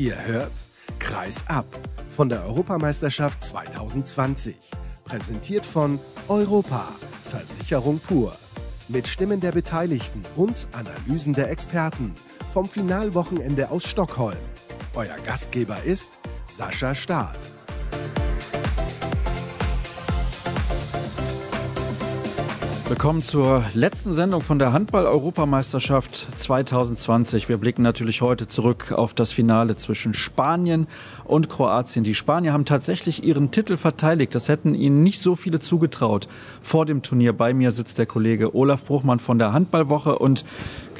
Ihr hört Kreis ab von der Europameisterschaft 2020. Präsentiert von Europa, Versicherung pur. Mit Stimmen der Beteiligten und Analysen der Experten vom Finalwochenende aus Stockholm. Euer Gastgeber ist Sascha Staat. Willkommen zur letzten Sendung von der Handball-Europameisterschaft 2020. Wir blicken natürlich heute zurück auf das Finale zwischen Spanien und Kroatien. Die Spanier haben tatsächlich ihren Titel verteidigt. Das hätten ihnen nicht so viele zugetraut. Vor dem Turnier bei mir sitzt der Kollege Olaf Bruchmann von der Handballwoche und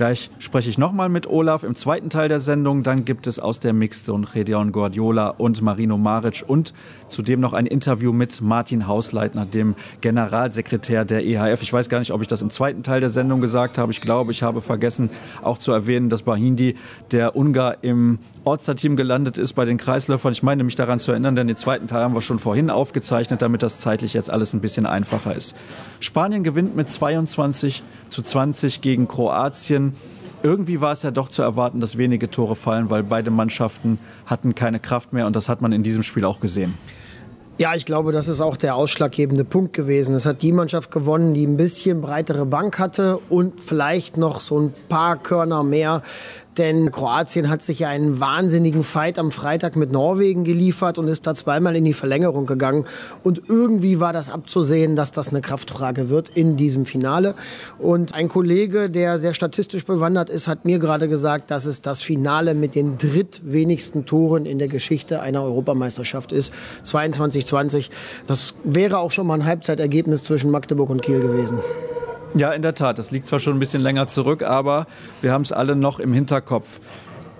Gleich spreche ich nochmal mit Olaf im zweiten Teil der Sendung. Dann gibt es aus der Mixzone Gedeon Guardiola und Marino Maric und zudem noch ein Interview mit Martin Hausleitner, dem Generalsekretär der EHF. Ich weiß gar nicht, ob ich das im zweiten Teil der Sendung gesagt habe. Ich glaube, ich habe vergessen auch zu erwähnen, dass Bahindi, der Ungar, im All-Star-Team gelandet ist bei den Kreisläufern. Ich meine mich daran zu erinnern, denn den zweiten Teil haben wir schon vorhin aufgezeichnet, damit das zeitlich jetzt alles ein bisschen einfacher ist. Spanien gewinnt mit 22 zu 20 gegen Kroatien. Irgendwie war es ja doch zu erwarten, dass wenige Tore fallen, weil beide Mannschaften hatten keine Kraft mehr und das hat man in diesem Spiel auch gesehen. Ja, ich glaube, das ist auch der ausschlaggebende Punkt gewesen. Es hat die Mannschaft gewonnen, die ein bisschen breitere Bank hatte und vielleicht noch so ein paar Körner mehr denn Kroatien hat sich ja einen wahnsinnigen Fight am Freitag mit Norwegen geliefert und ist da zweimal in die Verlängerung gegangen. Und irgendwie war das abzusehen, dass das eine Kraftfrage wird in diesem Finale. Und ein Kollege, der sehr statistisch bewandert ist, hat mir gerade gesagt, dass es das Finale mit den drittwenigsten Toren in der Geschichte einer Europameisterschaft ist. 22-20. Das wäre auch schon mal ein Halbzeitergebnis zwischen Magdeburg und Kiel gewesen. Ja, in der Tat. Das liegt zwar schon ein bisschen länger zurück, aber wir haben es alle noch im Hinterkopf.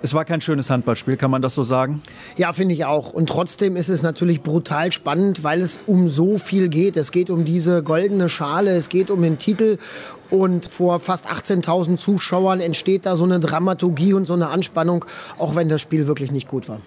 Es war kein schönes Handballspiel, kann man das so sagen? Ja, finde ich auch. Und trotzdem ist es natürlich brutal spannend, weil es um so viel geht. Es geht um diese goldene Schale, es geht um den Titel. Und vor fast 18.000 Zuschauern entsteht da so eine Dramaturgie und so eine Anspannung, auch wenn das Spiel wirklich nicht gut war.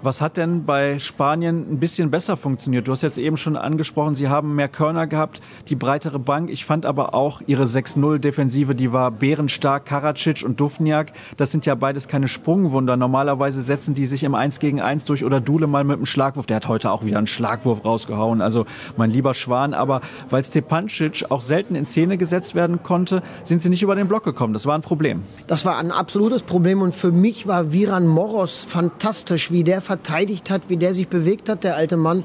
Was hat denn bei Spanien ein bisschen besser funktioniert? Du hast jetzt eben schon angesprochen, sie haben mehr Körner gehabt, die breitere Bank. Ich fand aber auch ihre 6-0-Defensive, die war bärenstark. Karacic und Dufniak, das sind ja beides keine Sprungwunder. Normalerweise setzen die sich im 1 gegen 1 durch oder Dule mal mit einem Schlagwurf. Der hat heute auch wieder einen Schlagwurf rausgehauen. Also mein lieber Schwan. Aber weil Stepancic auch selten in Szene gesetzt werden konnte, sind sie nicht über den Block gekommen. Das war ein Problem. Das war ein absolutes Problem und für mich war Viran Moros fantastisch, wie der verteidigt hat, wie der sich bewegt hat, der alte Mann.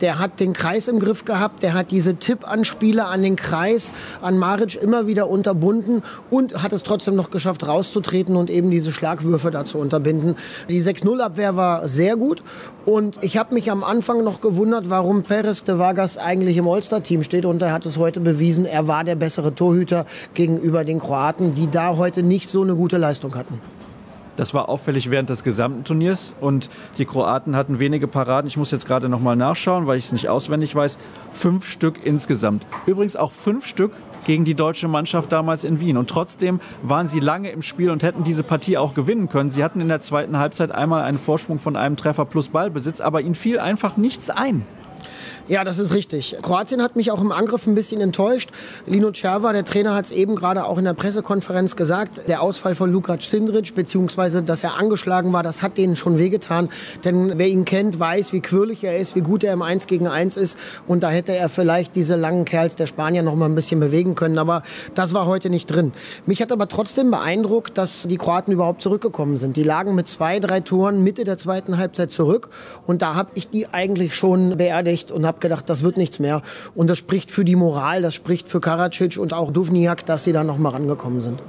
Der hat den Kreis im Griff gehabt, der hat diese Tippanspieler an den Kreis, an Maric immer wieder unterbunden und hat es trotzdem noch geschafft, rauszutreten und eben diese Schlagwürfe da zu unterbinden. Die 6-0-Abwehr war sehr gut und ich habe mich am Anfang noch gewundert, warum Perez de Vargas eigentlich im All-Star-Team steht und er hat es heute bewiesen, er war der bessere Torhüter gegenüber den Kroaten, die da heute nicht so eine gute Leistung hatten. Das war auffällig während des gesamten Turniers und die Kroaten hatten wenige Paraden. Ich muss jetzt gerade noch mal nachschauen, weil ich es nicht auswendig weiß. Fünf Stück insgesamt. Übrigens auch fünf Stück gegen die deutsche Mannschaft damals in Wien. Und trotzdem waren sie lange im Spiel und hätten diese Partie auch gewinnen können. Sie hatten in der zweiten Halbzeit einmal einen Vorsprung von einem Treffer plus Ballbesitz, aber ihnen fiel einfach nichts ein. Ja, das ist richtig. Kroatien hat mich auch im Angriff ein bisschen enttäuscht. Lino Cerva, der Trainer, hat es eben gerade auch in der Pressekonferenz gesagt. Der Ausfall von Lukac Sindric, beziehungsweise dass er angeschlagen war, das hat denen schon wehgetan. Denn wer ihn kennt, weiß, wie quirlig er ist, wie gut er im 1 gegen 1 ist. Und da hätte er vielleicht diese langen Kerls der Spanier noch mal ein bisschen bewegen können. Aber das war heute nicht drin. Mich hat aber trotzdem beeindruckt, dass die Kroaten überhaupt zurückgekommen sind. Die lagen mit zwei, drei Toren Mitte der zweiten Halbzeit zurück. Und da habe ich die eigentlich schon beerdigt und habe gedacht, das wird nichts mehr. Und das spricht für die Moral, das spricht für Karacic und auch Duvniak, dass sie da noch mal rangekommen sind.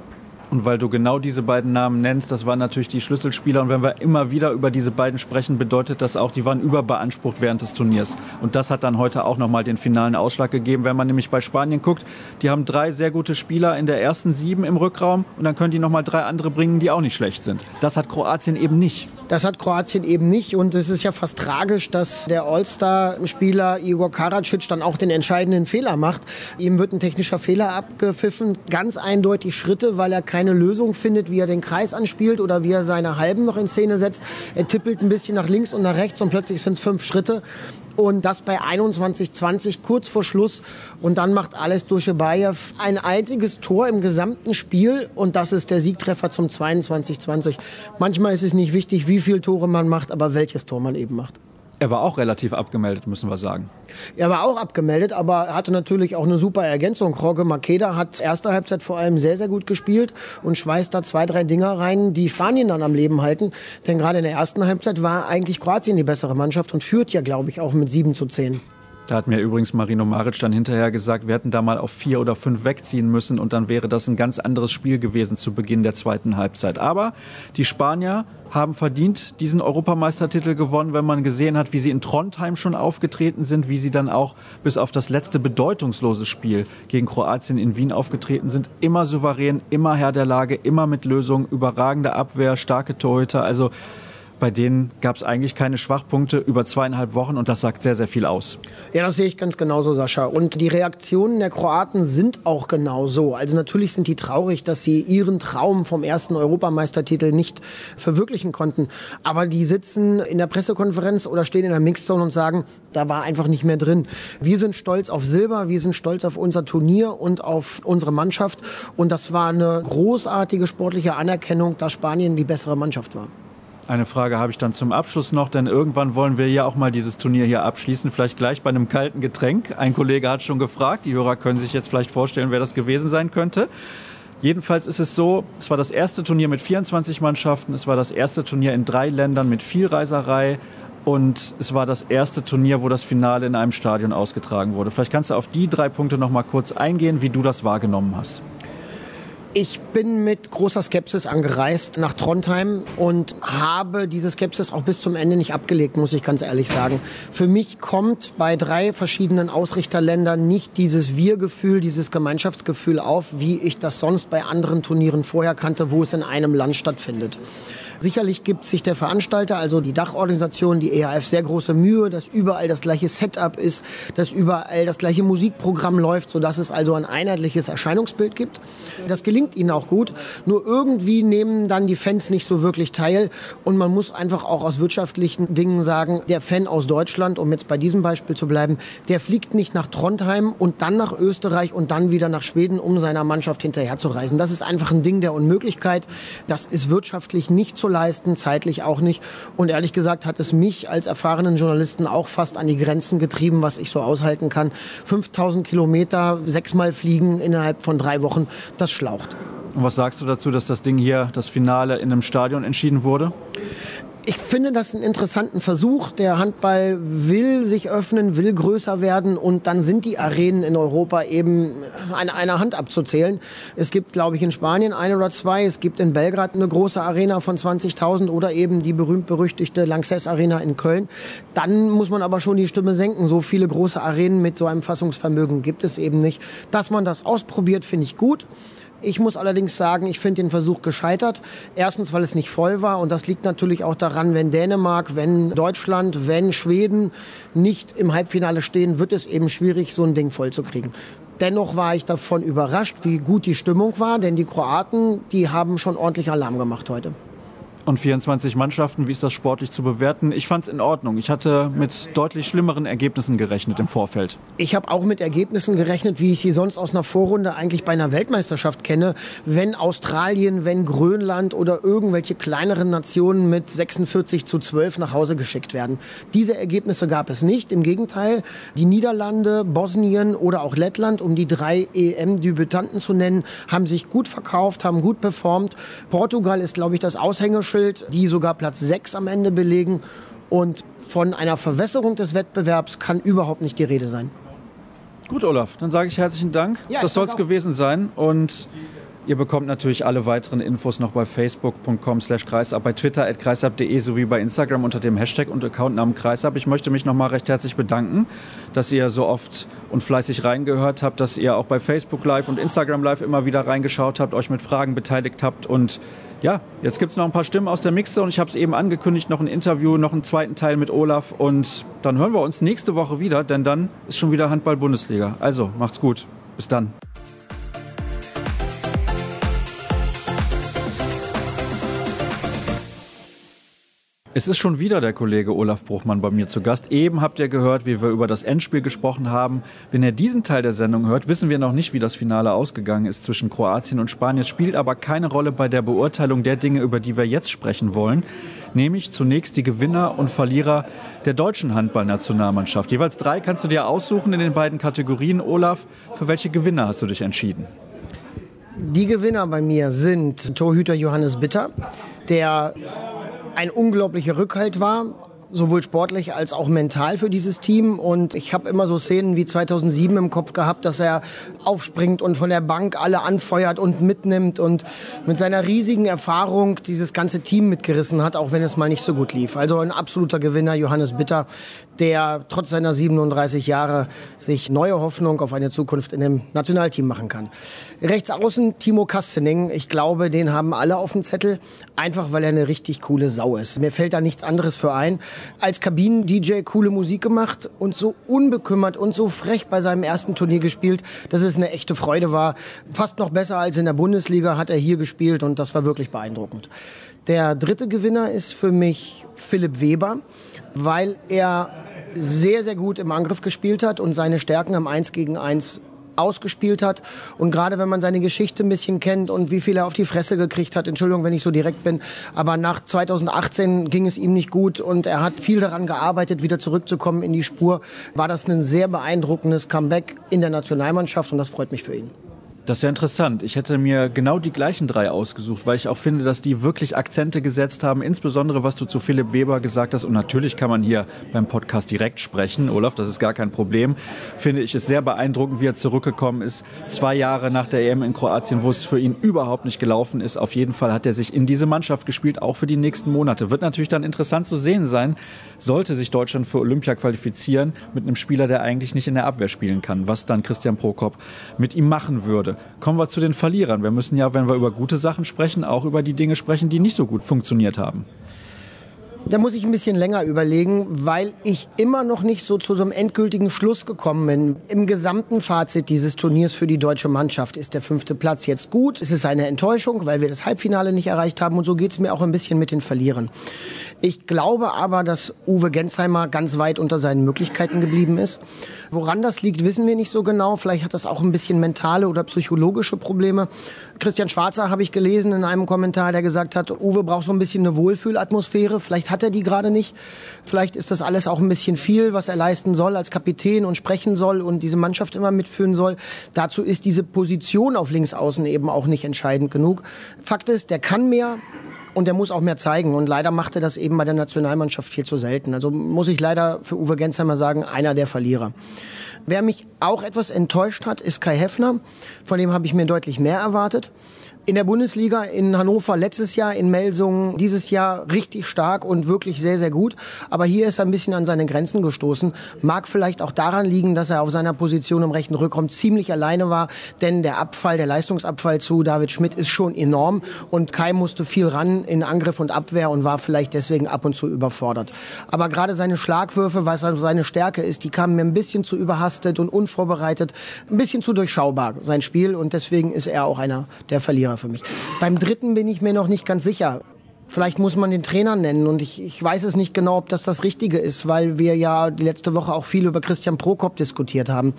Und weil du genau diese beiden Namen nennst, das waren natürlich die Schlüsselspieler. Und wenn wir immer wieder über diese beiden sprechen, bedeutet das auch, die waren überbeansprucht während des Turniers. Und das hat dann heute auch nochmal den finalen Ausschlag gegeben. Wenn man nämlich bei Spanien guckt, die haben drei sehr gute Spieler in der ersten sieben im Rückraum und dann können die nochmal drei andere bringen, die auch nicht schlecht sind. Das hat Kroatien eben nicht. Das hat Kroatien eben nicht. Und es ist ja fast tragisch, dass der All-Star-Spieler Igor Karacic dann auch den entscheidenden Fehler macht. Ihm wird ein technischer Fehler abgepfiffen. Ganz eindeutig Schritte, weil er keine Lösung findet, wie er den Kreis anspielt oder wie er seine Halben noch in Szene setzt. Er tippelt ein bisschen nach links und nach rechts und plötzlich sind es fünf Schritte. Und das bei 21:20 kurz vor Schluss. Und dann macht alles Duschebajew ein einziges Tor im gesamten Spiel. Und das ist der Siegtreffer zum 22:20. Manchmal ist es nicht wichtig, wie viele Tore man macht, aber welches Tor man eben macht. Er war auch relativ abgemeldet, müssen wir sagen. Er war auch abgemeldet, aber er hatte natürlich auch eine super Ergänzung. Roge Makeda hat erste Halbzeit vor allem sehr, sehr gut gespielt und schweißt da zwei, drei Dinger rein, die Spanien dann am Leben halten. Denn gerade in der ersten Halbzeit war eigentlich Kroatien die bessere Mannschaft und führt ja, glaube ich, auch mit 7 zu 10. Da hat mir übrigens Marino Maric dann hinterher gesagt, wir hätten da mal auf vier oder fünf wegziehen müssen und dann wäre das ein ganz anderes Spiel gewesen zu Beginn der zweiten Halbzeit. Aber die Spanier haben verdient diesen Europameistertitel gewonnen, wenn man gesehen hat, wie sie in Trondheim schon aufgetreten sind, wie sie dann auch bis auf das letzte bedeutungslose Spiel gegen Kroatien in Wien aufgetreten sind. Immer souverän, immer Herr der Lage, immer mit Lösungen, überragende Abwehr, starke Torhüter. Also bei denen gab es eigentlich keine Schwachpunkte über zweieinhalb Wochen und das sagt sehr, sehr viel aus. Ja, das sehe ich ganz genauso, Sascha. Und die Reaktionen der Kroaten sind auch genauso. Also natürlich sind die traurig, dass sie ihren Traum vom ersten Europameistertitel nicht verwirklichen konnten. Aber die sitzen in der Pressekonferenz oder stehen in der Mixzone und sagen, da war einfach nicht mehr drin. Wir sind stolz auf Silber, wir sind stolz auf unser Turnier und auf unsere Mannschaft. Und das war eine großartige sportliche Anerkennung, dass Spanien die bessere Mannschaft war. Eine Frage habe ich dann zum Abschluss noch, denn irgendwann wollen wir ja auch mal dieses Turnier hier abschließen, vielleicht gleich bei einem kalten Getränk. Ein Kollege hat schon gefragt, die Hörer können sich jetzt vielleicht vorstellen, wer das gewesen sein könnte. Jedenfalls ist es so, es war das erste Turnier mit 24 Mannschaften, es war das erste Turnier in drei Ländern mit viel Reiserei und es war das erste Turnier, wo das Finale in einem Stadion ausgetragen wurde. Vielleicht kannst du auf die drei Punkte noch mal kurz eingehen, wie du das wahrgenommen hast. Ich bin mit großer Skepsis angereist nach Trondheim und habe diese Skepsis auch bis zum Ende nicht abgelegt, muss ich ganz ehrlich sagen. Für mich kommt bei drei verschiedenen Ausrichterländern nicht dieses Wir-Gefühl, dieses Gemeinschaftsgefühl auf, wie ich das sonst bei anderen Turnieren vorher kannte, wo es in einem Land stattfindet. Sicherlich gibt sich der Veranstalter, also die Dachorganisation, die EHF, sehr große Mühe, dass überall das gleiche Setup ist, dass überall das gleiche Musikprogramm läuft, sodass es also ein einheitliches Erscheinungsbild gibt. Das gelingt ihnen auch gut. Nur irgendwie nehmen dann die Fans nicht so wirklich teil. Und man muss einfach auch aus wirtschaftlichen Dingen sagen, der Fan aus Deutschland, um jetzt bei diesem Beispiel zu bleiben, der fliegt nicht nach Trondheim und dann nach Österreich und dann wieder nach Schweden, um seiner Mannschaft hinterherzureisen. Das ist einfach ein Ding der Unmöglichkeit. Das ist wirtschaftlich nicht zu leisten, zeitlich auch nicht. Und ehrlich gesagt hat es mich als erfahrenen Journalisten auch fast an die Grenzen getrieben, was ich so aushalten kann. 5000 Kilometer, sechsmal fliegen innerhalb von drei Wochen, das schlaucht. Und was sagst du dazu, dass das Ding hier, das Finale in einem Stadion entschieden wurde? Ich finde das einen interessanten Versuch. Der Handball will sich öffnen, will größer werden und dann sind die Arenen in Europa eben an einer Hand abzuzählen. Es gibt, glaube ich, in Spanien ein oder zwei. Es gibt in Belgrad eine große Arena von 20.000 oder eben die berühmt-berüchtigte Lanxess Arena in Köln. Dann muss man aber schon die Stimme senken. So viele große Arenen mit so einem Fassungsvermögen gibt es eben nicht. Dass man das ausprobiert, finde ich gut. Ich muss allerdings sagen, ich finde den Versuch gescheitert. Erstens, weil es nicht voll war. Und das liegt natürlich auch daran, wenn Dänemark, wenn Deutschland, wenn Schweden nicht im Halbfinale stehen, wird es eben schwierig, so ein Ding voll zu kriegen. Dennoch war ich davon überrascht, wie gut die Stimmung war, denn die Kroaten, die haben schon ordentlich Alarm gemacht heute und 24 Mannschaften. Wie ist das sportlich zu bewerten? Ich fand es in Ordnung. Ich hatte mit deutlich schlimmeren Ergebnissen gerechnet im Vorfeld. Ich habe auch mit Ergebnissen gerechnet, wie ich sie sonst aus einer Vorrunde eigentlich bei einer Weltmeisterschaft kenne. Wenn Australien, wenn Grönland oder irgendwelche kleineren Nationen mit 46 zu 12 nach Hause geschickt werden. Diese Ergebnisse gab es nicht. Im Gegenteil, die Niederlande, Bosnien oder auch Lettland, um die drei EM-Debütanten zu nennen, haben sich gut verkauft, haben gut performt. Portugal ist, glaube ich, das Aushängeschild Schild, die sogar Platz 6 am Ende belegen. Und von einer Verwässerung des Wettbewerbs kann überhaupt nicht die Rede sein. Gut, Olaf, dann sage ich herzlichen Dank. Ja, das soll es gewesen sein. Und ihr bekommt natürlich alle weiteren Infos noch bei facebook.com slash kreisab, bei twitter at kreisab.de sowie bei Instagram unter dem Hashtag und Accountnamen kreisab. Ich möchte mich nochmal recht herzlich bedanken, dass ihr so oft und fleißig reingehört habt, dass ihr auch bei Facebook Live und Instagram Live immer wieder reingeschaut habt, euch mit Fragen beteiligt habt und ja, jetzt gibt es noch ein paar Stimmen aus der Mixer und ich habe es eben angekündigt, noch ein Interview, noch einen zweiten Teil mit Olaf und dann hören wir uns nächste Woche wieder, denn dann ist schon wieder Handball-Bundesliga. Also, macht's gut. Bis dann. Es ist schon wieder der Kollege Olaf Bruchmann bei mir zu Gast. Eben habt ihr gehört, wie wir über das Endspiel gesprochen haben. Wenn ihr diesen Teil der Sendung hört, wissen wir noch nicht, wie das Finale ausgegangen ist zwischen Kroatien und Spanien. Es spielt aber keine Rolle bei der Beurteilung der Dinge, über die wir jetzt sprechen wollen. Nämlich zunächst die Gewinner und Verlierer der deutschen Handballnationalmannschaft. Jeweils drei kannst du dir aussuchen in den beiden Kategorien. Olaf, für welche Gewinner hast du dich entschieden? Die Gewinner bei mir sind Torhüter Johannes Bitter, der ein unglaublicher Rückhalt war, sowohl sportlich als auch mental für dieses Team. Und ich habe immer so Szenen wie 2007 im Kopf gehabt, dass er aufspringt und von der Bank alle anfeuert und mitnimmt und mit seiner riesigen Erfahrung dieses ganze Team mitgerissen hat, auch wenn es mal nicht so gut lief. Also ein absoluter Gewinner, Johannes Bitter, der trotz seiner 37 Jahre sich neue Hoffnung auf eine Zukunft in dem Nationalteam machen kann. Rechts außen Timo Kastening. Ich glaube, den haben alle auf dem Zettel, einfach weil er eine richtig coole Sau ist. Mir fällt da nichts anderes für ein. Als Kabinen-DJ coole Musik gemacht und so unbekümmert und so frech bei seinem ersten Turnier gespielt, dass es eine echte Freude war. Fast noch besser als in der Bundesliga hat er hier gespielt und das war wirklich beeindruckend. Der dritte Gewinner ist für mich Philipp Weber, weil er sehr, sehr gut im Angriff gespielt hat und seine Stärken am 1 gegen 1 ausgespielt hat. Und gerade wenn man seine Geschichte ein bisschen kennt und wie viel er auf die Fresse gekriegt hat, Entschuldigung, wenn ich so direkt bin, aber nach 2018 ging es ihm nicht gut und er hat viel daran gearbeitet, wieder zurückzukommen in die Spur, war das ein sehr beeindruckendes Comeback in der Nationalmannschaft und das freut mich für ihn. Das ist ja interessant. Ich hätte mir genau die gleichen drei ausgesucht, weil ich auch finde, dass die wirklich Akzente gesetzt haben, insbesondere was du zu Philipp Weber gesagt hast. Und natürlich kann man hier beim Podcast direkt sprechen, Olaf, das ist gar kein Problem. Finde ich es sehr beeindruckend, wie er zurückgekommen ist. Zwei Jahre nach der EM in Kroatien, wo es für ihn überhaupt nicht gelaufen ist. Auf jeden Fall hat er sich in diese Mannschaft gespielt, auch für die nächsten Monate. Wird natürlich dann interessant zu sehen sein, sollte sich Deutschland für Olympia qualifizieren mit einem Spieler, der eigentlich nicht in der Abwehr spielen kann, was dann Christian Prokop mit ihm machen würde. Kommen wir zu den Verlierern. Wir müssen ja, wenn wir über gute Sachen sprechen, auch über die Dinge sprechen, die nicht so gut funktioniert haben. Da muss ich ein bisschen länger überlegen, weil ich immer noch nicht so zu so einem endgültigen Schluss gekommen bin. Im gesamten Fazit dieses Turniers für die deutsche Mannschaft ist der fünfte Platz jetzt gut. Es ist eine Enttäuschung, weil wir das Halbfinale nicht erreicht haben. Und so geht es mir auch ein bisschen mit den Verlierern. Ich glaube aber, dass Uwe Gensheimer ganz weit unter seinen Möglichkeiten geblieben ist. Woran das liegt, wissen wir nicht so genau. Vielleicht hat das auch ein bisschen mentale oder psychologische Probleme. Christian Schwarzer habe ich gelesen in einem Kommentar, der gesagt hat, Uwe braucht so ein bisschen eine Wohlfühlatmosphäre. Vielleicht hat er die gerade nicht. Vielleicht ist das alles auch ein bisschen viel, was er leisten soll als Kapitän und sprechen soll und diese Mannschaft immer mitführen soll. Dazu ist diese Position auf Linksaußen eben auch nicht entscheidend genug. Fakt ist, der kann mehr, und er muss auch mehr zeigen. Und leider macht er das eben bei der Nationalmannschaft viel zu selten. Also muss ich leider für Uwe Gensheimer sagen, einer der Verlierer. Wer mich auch etwas enttäuscht hat, ist Kai Heffner. Von dem habe ich mir deutlich mehr erwartet in der Bundesliga in Hannover letztes Jahr, in Melsungen dieses Jahr richtig stark und wirklich sehr, sehr gut. Aber hier ist er ein bisschen an seine Grenzen gestoßen. Mag vielleicht auch daran liegen, dass er auf seiner Position im rechten Rückraum ziemlich alleine war, denn der Abfall, der Leistungsabfall zu David Schmidt ist schon enorm und Kai musste viel ran in Angriff und Abwehr und war vielleicht deswegen ab und zu überfordert. Aber gerade seine Schlagwürfe, was also seine Stärke ist, die kamen mir ein bisschen zu überhastet und unvorbereitet, ein bisschen zu durchschaubar, sein Spiel und deswegen ist er auch einer der Verlierer für mich. Beim dritten bin ich mir noch nicht ganz sicher. Vielleicht muss man den Trainer nennen und ich, ich weiß es nicht genau, ob das das Richtige ist, weil wir ja letzte Woche auch viel über Christian Prokop diskutiert haben.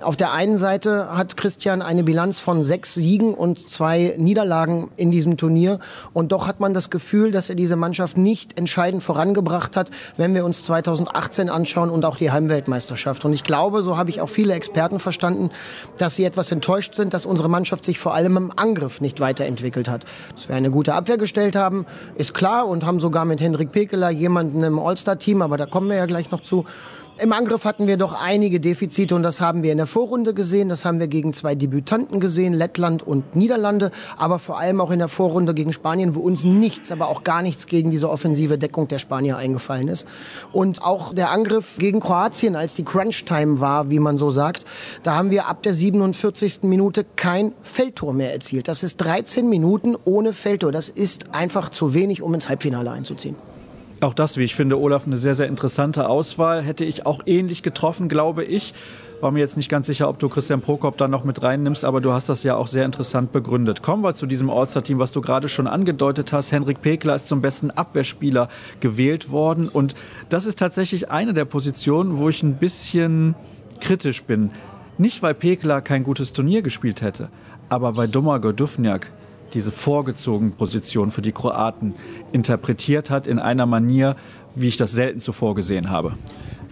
Auf der einen Seite hat Christian eine Bilanz von sechs Siegen und zwei Niederlagen in diesem Turnier und doch hat man das Gefühl, dass er diese Mannschaft nicht entscheidend vorangebracht hat, wenn wir uns 2018 anschauen und auch die Heimweltmeisterschaft. Und ich glaube, so habe ich auch viele Experten verstanden, dass sie etwas enttäuscht sind, dass unsere Mannschaft sich vor allem im Angriff nicht weiterentwickelt hat. Dass wir eine gute Abwehr gestellt haben, ist klar und haben sogar mit Hendrik Pekeler jemanden im All-Star-Team, aber da kommen wir ja gleich noch zu. Im Angriff hatten wir doch einige Defizite und das haben wir in der Vorrunde gesehen. Das haben wir gegen zwei Debütanten gesehen, Lettland und Niederlande, aber vor allem auch in der Vorrunde gegen Spanien, wo uns nichts, aber auch gar nichts gegen diese offensive Deckung der Spanier eingefallen ist. Und auch der Angriff gegen Kroatien, als die Crunch-Time war, wie man so sagt, da haben wir ab der 47. Minute kein Feldtor mehr erzielt. Das ist 13 Minuten ohne Feldtor. Das ist einfach zu wenig, um ins Halbfinale einzuziehen. Auch das, wie ich finde, Olaf, eine sehr, sehr interessante Auswahl. Hätte ich auch ähnlich getroffen, glaube ich. War mir jetzt nicht ganz sicher, ob du Christian Prokop da noch mit reinnimmst, aber du hast das ja auch sehr interessant begründet. Kommen wir zu diesem All-Star-Team, was du gerade schon angedeutet hast. Henrik Pekler ist zum besten Abwehrspieler gewählt worden und das ist tatsächlich eine der Positionen, wo ich ein bisschen kritisch bin. Nicht, weil Pekler kein gutes Turnier gespielt hätte, aber weil Domagoj Dufniak diese vorgezogene Position für die Kroaten interpretiert hat in einer Manier, wie ich das selten zuvor gesehen habe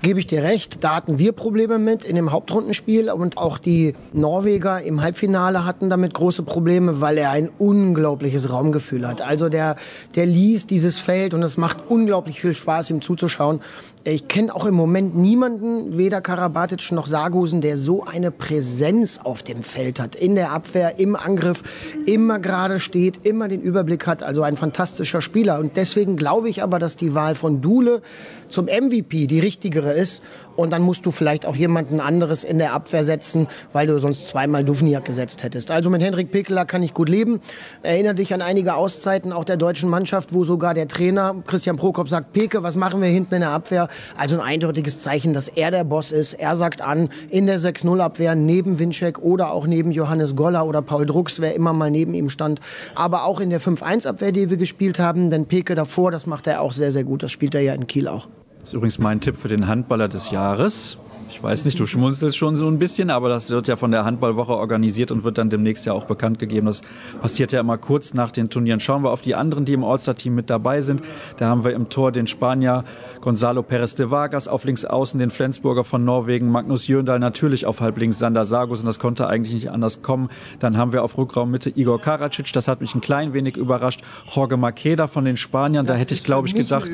gebe ich dir recht, da hatten wir Probleme mit in dem Hauptrundenspiel und auch die Norweger im Halbfinale hatten damit große Probleme, weil er ein unglaubliches Raumgefühl hat. Also der, der liest dieses Feld und es macht unglaublich viel Spaß, ihm zuzuschauen. Ich kenne auch im Moment niemanden, weder Karabatic noch Sargusen, der so eine Präsenz auf dem Feld hat. In der Abwehr, im Angriff, immer gerade steht, immer den Überblick hat. Also ein fantastischer Spieler. Und deswegen glaube ich aber, dass die Wahl von Dule zum MVP die richtigere ist. Und dann musst du vielleicht auch jemanden anderes in der Abwehr setzen, weil du sonst zweimal Duvniak gesetzt hättest. Also mit Henrik Pekeler kann ich gut leben. Erinnere dich an einige Auszeiten auch der deutschen Mannschaft, wo sogar der Trainer Christian Prokop sagt, Peke, was machen wir hinten in der Abwehr? Also ein eindeutiges Zeichen, dass er der Boss ist. Er sagt an, in der 6-0-Abwehr neben Winczek oder auch neben Johannes Goller oder Paul Drucks, wer immer mal neben ihm stand. Aber auch in der 5-1-Abwehr, die wir gespielt haben, denn Peke davor, das macht er auch sehr, sehr gut. Das spielt er ja in Kiel auch. Das ist übrigens mein Tipp für den Handballer des Jahres. Ich weiß nicht, du schmunzelst schon so ein bisschen, aber das wird ja von der Handballwoche organisiert und wird dann demnächst ja auch bekannt gegeben. Das passiert ja immer kurz nach den Turnieren. Schauen wir auf die anderen, die im All-Star-Team mit dabei sind. Da haben wir im Tor den Spanier Gonzalo Perez de Vargas, auf links außen den Flensburger von Norwegen, Magnus Jöndal natürlich auf halb links Sander Sargus und das konnte eigentlich nicht anders kommen. Dann haben wir auf Rückraum Mitte Igor Karacic, das hat mich ein klein wenig überrascht. Jorge Makeda von den Spaniern, das da hätte ich glaube ich gedacht,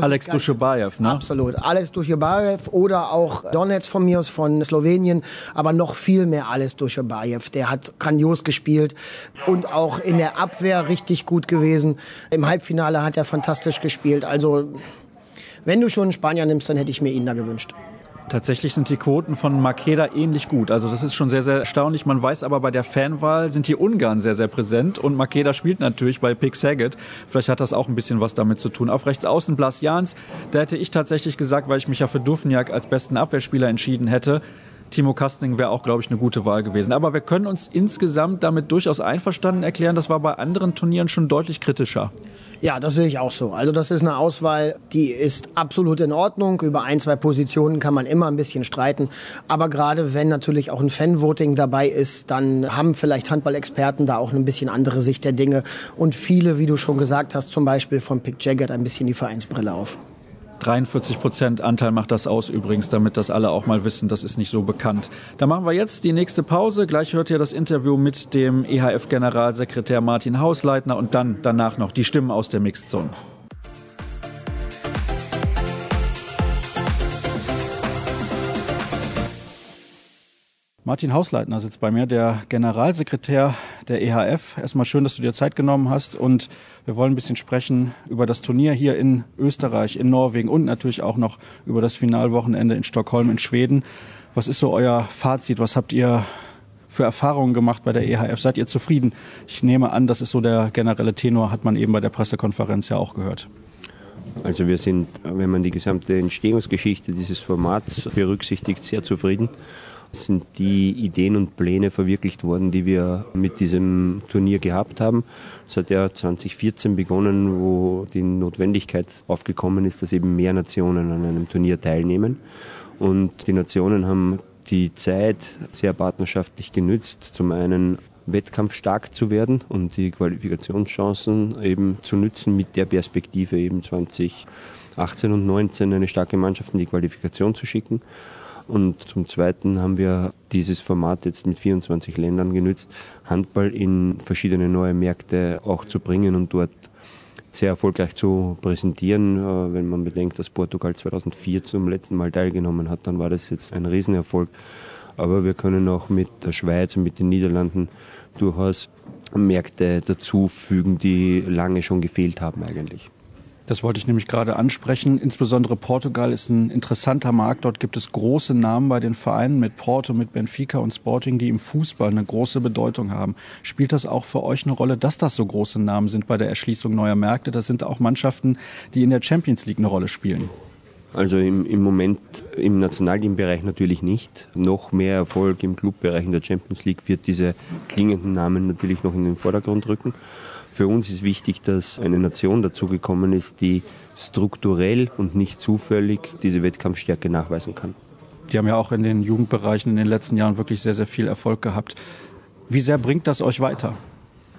Alex Duschebaev. Ne? Absolut, Alex Duschebaev oder auch Donetsk von mir aus, von Slowenien, aber noch viel mehr alles durch Obajew. Der hat grandios gespielt und auch in der Abwehr richtig gut gewesen. Im Halbfinale hat er fantastisch gespielt. Also, wenn du schon einen Spanier nimmst, dann hätte ich mir ihn da gewünscht. Tatsächlich sind die Quoten von Makeda ähnlich gut. Also das ist schon sehr, sehr erstaunlich. Man weiß aber, bei der Fanwahl sind die Ungarn sehr, sehr präsent. Und Makeda spielt natürlich bei Pick Saget. Vielleicht hat das auch ein bisschen was damit zu tun. Auf rechts außen Blas Jans. Da hätte ich tatsächlich gesagt, weil ich mich ja für Dufniak als besten Abwehrspieler entschieden hätte, Timo Kastning wäre auch, glaube ich, eine gute Wahl gewesen. Aber wir können uns insgesamt damit durchaus einverstanden erklären. Das war bei anderen Turnieren schon deutlich kritischer. Ja, das sehe ich auch so. Also das ist eine Auswahl, die ist absolut in Ordnung. Über ein, zwei Positionen kann man immer ein bisschen streiten. Aber gerade wenn natürlich auch ein Fanvoting dabei ist, dann haben vielleicht Handballexperten da auch ein bisschen andere Sicht der Dinge. Und viele, wie du schon gesagt hast, zum Beispiel von Pick Jagged ein bisschen die Vereinsbrille auf. 43 Prozent Anteil macht das aus übrigens, damit das alle auch mal wissen. Das ist nicht so bekannt. Da machen wir jetzt die nächste Pause. Gleich hört ihr das Interview mit dem EHF-Generalsekretär Martin Hausleitner und dann danach noch die Stimmen aus der Mixed Zone. Martin Hausleitner sitzt bei mir, der Generalsekretär der EHF. Erstmal schön, dass du dir Zeit genommen hast und wir wollen ein bisschen sprechen über das Turnier hier in Österreich, in Norwegen und natürlich auch noch über das Finalwochenende in Stockholm in Schweden. Was ist so euer Fazit? Was habt ihr für Erfahrungen gemacht bei der EHF? Seid ihr zufrieden? Ich nehme an, das ist so der generelle Tenor, hat man eben bei der Pressekonferenz ja auch gehört. Also wir sind, wenn man die gesamte Entstehungsgeschichte dieses Formats berücksichtigt, sehr zufrieden sind die Ideen und Pläne verwirklicht worden, die wir mit diesem Turnier gehabt haben. Es hat ja 2014 begonnen, wo die Notwendigkeit aufgekommen ist, dass eben mehr Nationen an einem Turnier teilnehmen. Und die Nationen haben die Zeit sehr partnerschaftlich genützt. Zum einen wettkampfstark zu werden und die Qualifikationschancen eben zu nützen mit der Perspektive eben 2018 und 2019 eine starke Mannschaft in die Qualifikation zu schicken. Und zum Zweiten haben wir dieses Format jetzt mit 24 Ländern genützt, Handball in verschiedene neue Märkte auch zu bringen und dort sehr erfolgreich zu präsentieren. Äh, wenn man bedenkt, dass Portugal 2004 zum letzten Mal teilgenommen hat, dann war das jetzt ein Riesenerfolg. Aber wir können auch mit der Schweiz und mit den Niederlanden durchaus Märkte dazufügen, die lange schon gefehlt haben eigentlich. Das wollte ich nämlich gerade ansprechen. Insbesondere Portugal ist ein interessanter Markt. Dort gibt es große Namen bei den Vereinen mit Porto, mit Benfica und Sporting, die im Fußball eine große Bedeutung haben. Spielt das auch für euch eine Rolle, dass das so große Namen sind bei der Erschließung neuer Märkte? Das sind auch Mannschaften, die in der Champions League eine Rolle spielen. Also im, im Moment im Nationalteambereich natürlich nicht. Noch mehr Erfolg im Clubbereich in der Champions League wird diese klingenden Namen natürlich noch in den Vordergrund rücken. Für uns ist wichtig, dass eine Nation dazugekommen ist, die strukturell und nicht zufällig diese Wettkampfstärke nachweisen kann. Die haben ja auch in den Jugendbereichen in den letzten Jahren wirklich sehr, sehr viel Erfolg gehabt. Wie sehr bringt das euch weiter?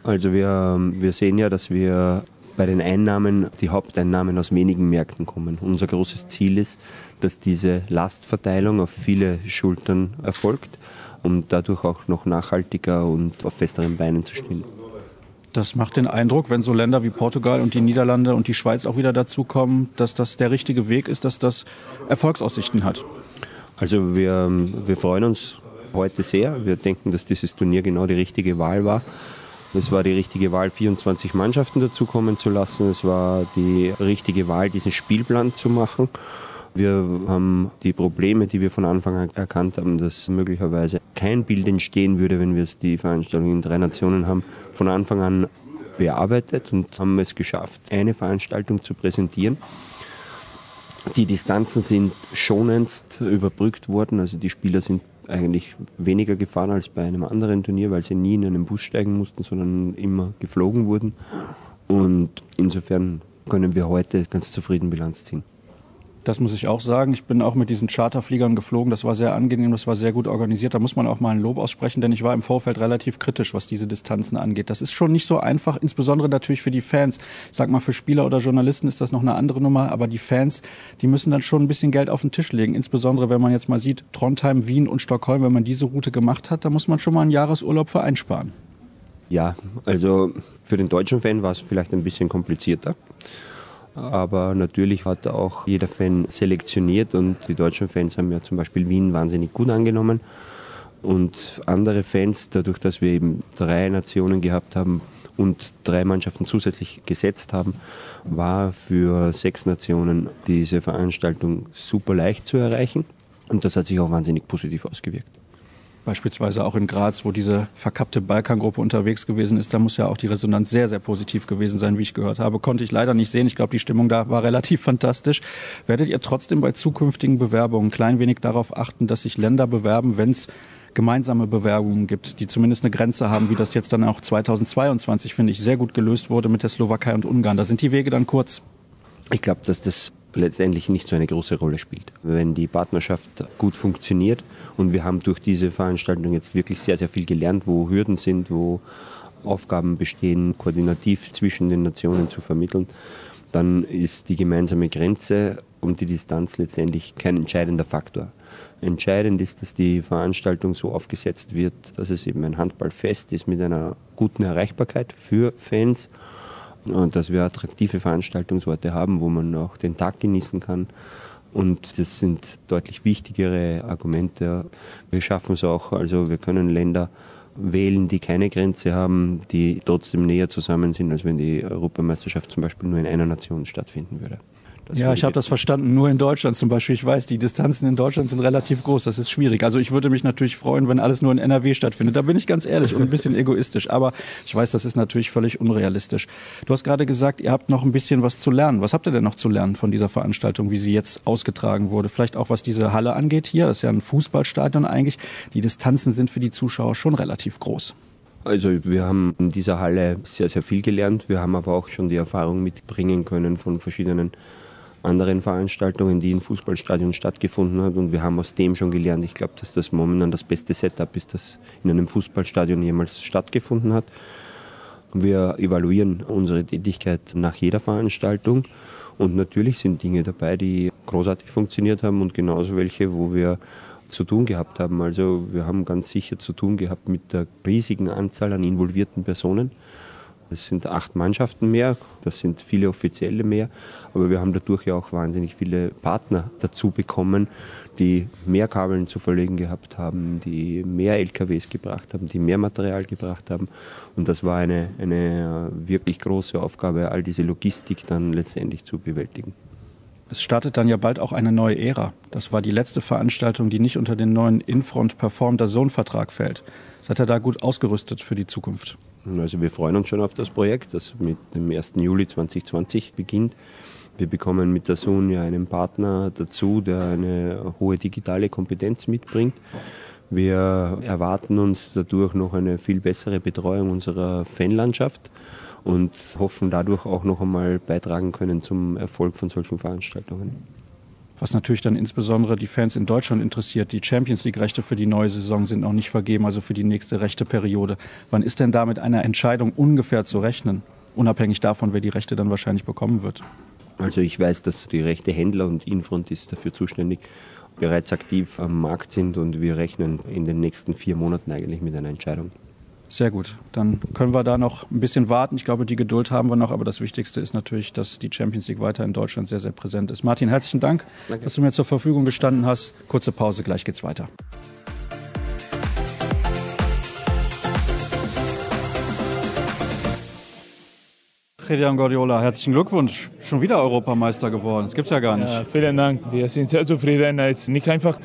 Also wir, wir sehen ja, dass wir bei den Einnahmen die Haupteinnahmen aus wenigen Märkten kommen. Unser großes Ziel ist, dass diese Lastverteilung auf viele Schultern erfolgt, um dadurch auch noch nachhaltiger und auf festeren Beinen zu stehen. Das macht den Eindruck, wenn so Länder wie Portugal und die Niederlande und die Schweiz auch wieder dazukommen, dass das der richtige Weg ist, dass das Erfolgsaussichten hat. Also wir, wir freuen uns heute sehr. Wir denken, dass dieses Turnier genau die richtige Wahl war. Es war die richtige Wahl, 24 Mannschaften dazukommen zu lassen. Es war die richtige Wahl, diesen Spielplan zu machen. Wir haben die Probleme, die wir von Anfang an erkannt haben, dass möglicherweise kein Bild entstehen würde, wenn wir die Veranstaltung in drei Nationen haben, von Anfang an bearbeitet und haben es geschafft, eine Veranstaltung zu präsentieren. Die Distanzen sind schonendst überbrückt worden, also die Spieler sind eigentlich weniger gefahren als bei einem anderen Turnier, weil sie nie in einen Bus steigen mussten, sondern immer geflogen wurden. Und insofern können wir heute ganz zufrieden Bilanz ziehen. Das muss ich auch sagen. Ich bin auch mit diesen Charterfliegern geflogen. Das war sehr angenehm, das war sehr gut organisiert. Da muss man auch mal ein Lob aussprechen, denn ich war im Vorfeld relativ kritisch, was diese Distanzen angeht. Das ist schon nicht so einfach, insbesondere natürlich für die Fans. Ich sag mal, für Spieler oder Journalisten ist das noch eine andere Nummer, aber die Fans, die müssen dann schon ein bisschen Geld auf den Tisch legen. Insbesondere, wenn man jetzt mal sieht, Trondheim, Wien und Stockholm, wenn man diese Route gemacht hat, da muss man schon mal einen Jahresurlaub für einsparen. Ja, also für den deutschen Fan war es vielleicht ein bisschen komplizierter. Aber natürlich hat auch jeder Fan selektioniert und die deutschen Fans haben ja zum Beispiel Wien wahnsinnig gut angenommen. Und andere Fans, dadurch, dass wir eben drei Nationen gehabt haben und drei Mannschaften zusätzlich gesetzt haben, war für sechs Nationen diese Veranstaltung super leicht zu erreichen. Und das hat sich auch wahnsinnig positiv ausgewirkt beispielsweise auch in Graz, wo diese verkappte Balkangruppe unterwegs gewesen ist, da muss ja auch die Resonanz sehr, sehr positiv gewesen sein, wie ich gehört habe. Konnte ich leider nicht sehen. Ich glaube, die Stimmung da war relativ fantastisch. Werdet ihr trotzdem bei zukünftigen Bewerbungen ein klein wenig darauf achten, dass sich Länder bewerben, wenn es gemeinsame Bewerbungen gibt, die zumindest eine Grenze haben, wie das jetzt dann auch 2022, finde ich, sehr gut gelöst wurde mit der Slowakei und Ungarn. Da sind die Wege dann kurz. Ich glaube, dass das letztendlich nicht so eine große Rolle spielt. Wenn die Partnerschaft gut funktioniert und wir haben durch diese Veranstaltung jetzt wirklich sehr, sehr viel gelernt, wo Hürden sind, wo Aufgaben bestehen, koordinativ zwischen den Nationen zu vermitteln, dann ist die gemeinsame Grenze und die Distanz letztendlich kein entscheidender Faktor. Entscheidend ist, dass die Veranstaltung so aufgesetzt wird, dass es eben ein Handballfest ist mit einer guten Erreichbarkeit für Fans und dass wir attraktive Veranstaltungsorte haben, wo man auch den Tag genießen kann. Und das sind deutlich wichtigere Argumente. Wir schaffen es auch, also wir können Länder wählen, die keine Grenze haben, die trotzdem näher zusammen sind, als wenn die Europameisterschaft zum Beispiel nur in einer Nation stattfinden würde. Das ja, ich habe das verstanden. Nur in Deutschland zum Beispiel. Ich weiß, die Distanzen in Deutschland sind relativ groß. Das ist schwierig. Also ich würde mich natürlich freuen, wenn alles nur in NRW stattfindet. Da bin ich ganz ehrlich und ein bisschen egoistisch. Aber ich weiß, das ist natürlich völlig unrealistisch. Du hast gerade gesagt, ihr habt noch ein bisschen was zu lernen. Was habt ihr denn noch zu lernen von dieser Veranstaltung, wie sie jetzt ausgetragen wurde? Vielleicht auch was diese Halle angeht hier. Das ist ja ein Fußballstadion eigentlich. Die Distanzen sind für die Zuschauer schon relativ groß. Also wir haben in dieser Halle sehr, sehr viel gelernt. Wir haben aber auch schon die Erfahrung mitbringen können von verschiedenen anderen Veranstaltungen, die in Fußballstadien stattgefunden hat. Und wir haben aus dem schon gelernt. Ich glaube, dass das momentan das beste Setup ist, das in einem Fußballstadion jemals stattgefunden hat. Wir evaluieren unsere Tätigkeit nach jeder Veranstaltung. Und natürlich sind Dinge dabei, die großartig funktioniert haben und genauso welche, wo wir zu tun gehabt haben. Also wir haben ganz sicher zu tun gehabt mit der riesigen Anzahl an involvierten Personen. Es sind acht Mannschaften mehr, das sind viele Offizielle mehr, aber wir haben dadurch ja auch wahnsinnig viele Partner dazu bekommen, die mehr Kabeln zu verlegen gehabt haben, die mehr LKWs gebracht haben, die mehr Material gebracht haben. Und das war eine, eine wirklich große Aufgabe, all diese Logistik dann letztendlich zu bewältigen. Es startet dann ja bald auch eine neue Ära. Das war die letzte Veranstaltung, die nicht unter den neuen Infront Perform der Sohn-Vertrag fällt. Seid ihr da gut ausgerüstet für die Zukunft? Also wir freuen uns schon auf das Projekt, das mit dem 1. Juli 2020 beginnt. Wir bekommen mit der Sun ja einen Partner dazu, der eine hohe digitale Kompetenz mitbringt. Wir erwarten uns dadurch noch eine viel bessere Betreuung unserer Fanlandschaft und hoffen dadurch auch noch einmal beitragen können zum Erfolg von solchen Veranstaltungen. Was natürlich dann insbesondere die Fans in Deutschland interessiert, die Champions League-Rechte für die neue Saison sind noch nicht vergeben, also für die nächste rechte Periode. Wann ist denn da mit einer Entscheidung ungefähr zu rechnen? Unabhängig davon, wer die Rechte dann wahrscheinlich bekommen wird. Also ich weiß, dass die rechte Händler und Infront ist dafür zuständig, bereits aktiv am Markt sind und wir rechnen in den nächsten vier Monaten eigentlich mit einer Entscheidung. Sehr gut. Dann können wir da noch ein bisschen warten. Ich glaube, die Geduld haben wir noch. Aber das Wichtigste ist natürlich, dass die Champions League weiter in Deutschland sehr, sehr präsent ist. Martin, herzlichen Dank, Danke. dass du mir zur Verfügung gestanden hast. Kurze Pause, gleich geht's weiter. Christian Guardiola, herzlichen Glückwunsch. Schon wieder Europameister geworden. Das gibt's ja gar nicht. Ja, vielen Dank. Wir sind sehr zufrieden. Es ist nicht einfach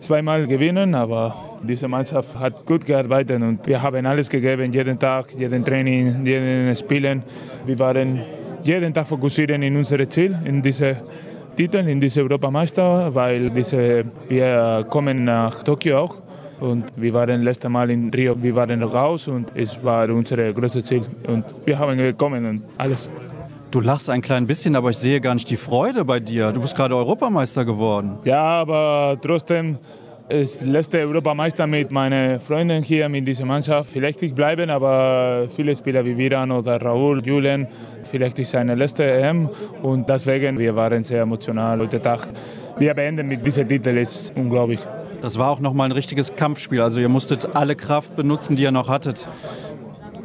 zweimal gewinnen, aber diese Mannschaft hat gut gearbeitet und wir haben alles gegeben, jeden Tag, jeden Training, jeden Spielen. Wir waren jeden Tag fokussiert in unser Ziel, in diese Titel, in diese Europameister, weil diese, wir kommen nach Tokio auch und wir waren letztes Mal in Rio, wir waren raus und es war unser größtes Ziel. Und wir haben gekommen und alles. Du lachst ein klein bisschen, aber ich sehe gar nicht die Freude bei dir. Du bist gerade Europameister geworden. Ja, aber trotzdem ist letzte Europameister mit meinen Freunden hier mit dieser Mannschaft. Vielleicht ich bleiben, aber viele Spieler wie Viran oder Raúl, Julian, vielleicht ist seine letzte EM und deswegen wir waren sehr emotional heute Tag. Wir beenden mit diesem Titel, ist unglaublich. Das war auch nochmal ein richtiges Kampfspiel. Also ihr musstet alle Kraft benutzen, die ihr noch hattet.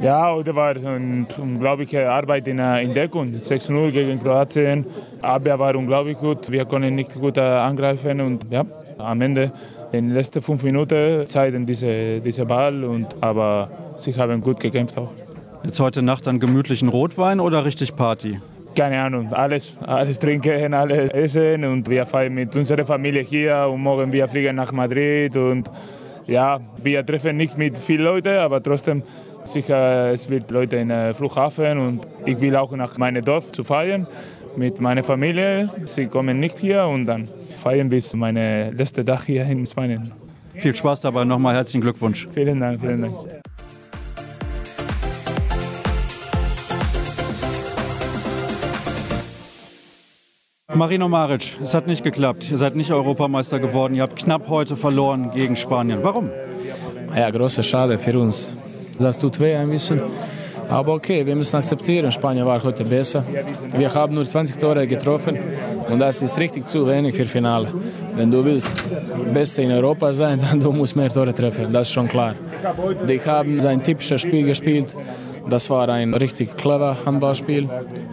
Ja, heute war eine unglaubliche Arbeit in, äh, in Deckung. 6-0 gegen Kroatien. Abwehr war unglaublich gut. Wir konnten nicht gut äh, angreifen und ja, am Ende in den letzten fünf Minuten zeigen diese, diese Ball. Und, aber sie haben gut gekämpft auch. Jetzt heute Nacht dann gemütlichen Rotwein oder richtig Party? keine Ahnung, alles, alles trinken, alles essen und wir feiern mit unserer Familie hier und morgen wir fliegen nach Madrid und ja, wir treffen nicht mit vielen Leuten, aber trotzdem sicher es wird Leute in den Flughafen und ich will auch nach meinem Dorf zu feiern mit meiner Familie. Sie kommen nicht hier und dann feiern bis mein letzter Tag hier in Spanien. Viel Spaß dabei, nochmal herzlichen Glückwunsch. Vielen Dank, vielen Dank. Marino Maric, es hat nicht geklappt. Ihr seid nicht Europameister geworden. Ihr habt knapp heute verloren gegen Spanien. Warum? Ja, große Schade für uns. Das tut weh ein bisschen. Aber okay, wir müssen akzeptieren, Spanien war heute besser. Wir haben nur 20 Tore getroffen und das ist richtig zu wenig für Finale. Wenn du willst Beste in Europa sein, dann du musst mehr Tore treffen, das ist schon klar. Die haben sein typisches Spiel gespielt das war ein richtig clever Handballspiel.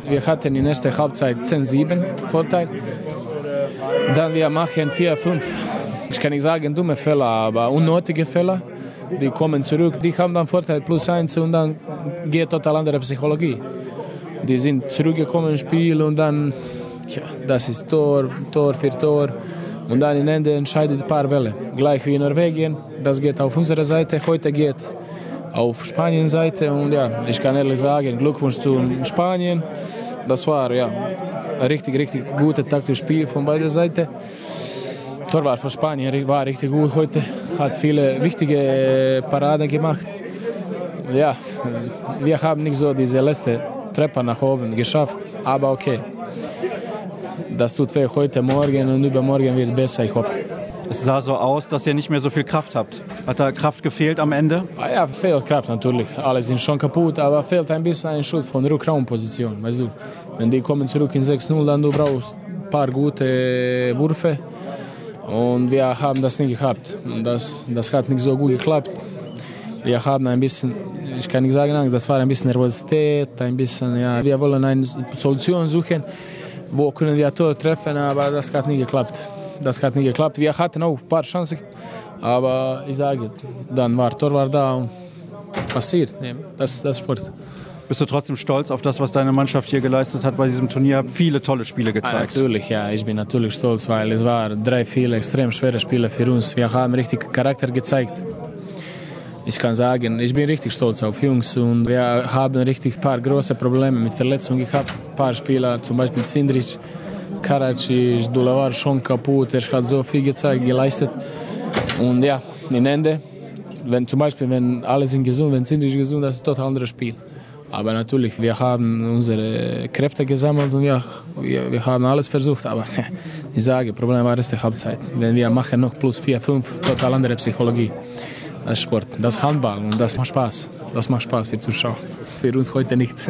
Wir hatten in der ersten Halbzeit 10-7 Vorteil. Dann wir machen 4-5. Ich kann nicht sagen dumme Fehler, aber unnötige Fehler. Die kommen zurück, die haben dann Vorteil plus 1 und dann geht total andere Psychologie. Die sind zurückgekommen ins Spiel und dann, ja, das ist Tor, Tor für Tor. Und dann im Ende entscheidet ein paar Bälle. Gleich wie in Norwegen, das geht auf unserer Seite, heute geht auf Spanien-Seite. Und ja, ich kann ehrlich sagen, Glückwunsch zu Spanien. Das war ja richtig, richtig gutes taktisches Spiel von beider Seiten. Torwart von Spanien war richtig gut heute, hat viele wichtige Paraden gemacht. Ja, wir haben nicht so diese letzte Treppe nach oben geschafft, aber okay. Das tut weh heute Morgen und übermorgen wird besser, ich hoffe. Es sah so aus, dass ihr nicht mehr so viel Kraft habt. Hat da Kraft gefehlt am Ende? Ah ja, fehlt Kraft natürlich. Alle sind schon kaputt, aber fehlt ein bisschen ein Schuss von Rückraumposition. Weißt du, wenn die kommen zurück in 6-0, dann du brauchst ein paar gute Würfe. Und wir haben das nicht gehabt. Das, das hat nicht so gut geklappt. Wir haben ein bisschen, ich kann nicht sagen Angst, das war ein bisschen Nervosität, ein bisschen, ja, wir wollen eine Solution suchen, wo können wir Tor treffen, aber das hat nicht geklappt das hat nicht geklappt. Wir hatten auch ein paar Chancen, aber ich sage, dann war Torwart da und passiert. Das, das ist Sport. Bist du trotzdem stolz auf das, was deine Mannschaft hier geleistet hat bei diesem Turnier? Habt viele tolle Spiele gezeigt. Ah, natürlich, ja, ich bin natürlich stolz, weil es waren drei, viele extrem schwere Spiele für uns. Wir haben richtig Charakter gezeigt. ich kann sagen, ich bin richtig stolz auf Jungs und wir haben richtig paar große Probleme mit Verletzungen gehabt. Ein paar Spieler, zum Beispiel Zindrich, Karacic, Dulavar schon kaputt. Er hat so viel gezeigt, geleistet. Und ja, im Ende, wenn zum Beispiel, wenn alle sind gesund, wenn Zindrich gesund, das ist ein total anderes Spiel. Aber natürlich, wir haben unsere Kräfte gesammelt und ja, wir, wir haben alles versucht. Aber ich sage, Problem war erste Halbzeit. Wenn wir machen noch plus 4, 5, total andere Psychologie. Ist Sport, das Handball und das macht Spaß. Das macht Spaß für Zuschauer. Für uns heute nicht.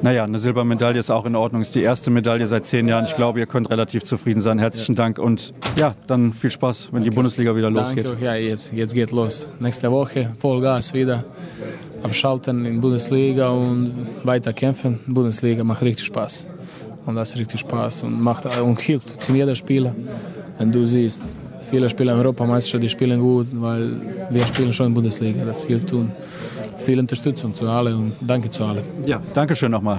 Naja, eine Silbermedaille ist auch in Ordnung. Ist die erste Medaille seit zehn Jahren. Ich glaube, ihr könnt relativ zufrieden sein. Herzlichen ja. Dank und ja, dann viel Spaß, wenn Danke. die Bundesliga wieder losgeht. Danke. Ja, jetzt, jetzt geht los. Nächste Woche Vollgas wieder abschalten in Bundesliga und weiter kämpfen. Bundesliga macht richtig Spaß. Und das richtig Spaß und, macht, und hilft zu jedem Spieler. Wenn du siehst, viele Spieler in Europameisterschaft, die spielen gut, weil wir spielen schon in Bundesliga. Das hilft und viel Unterstützung zu allen und danke zu allen. Ja, danke schön nochmal.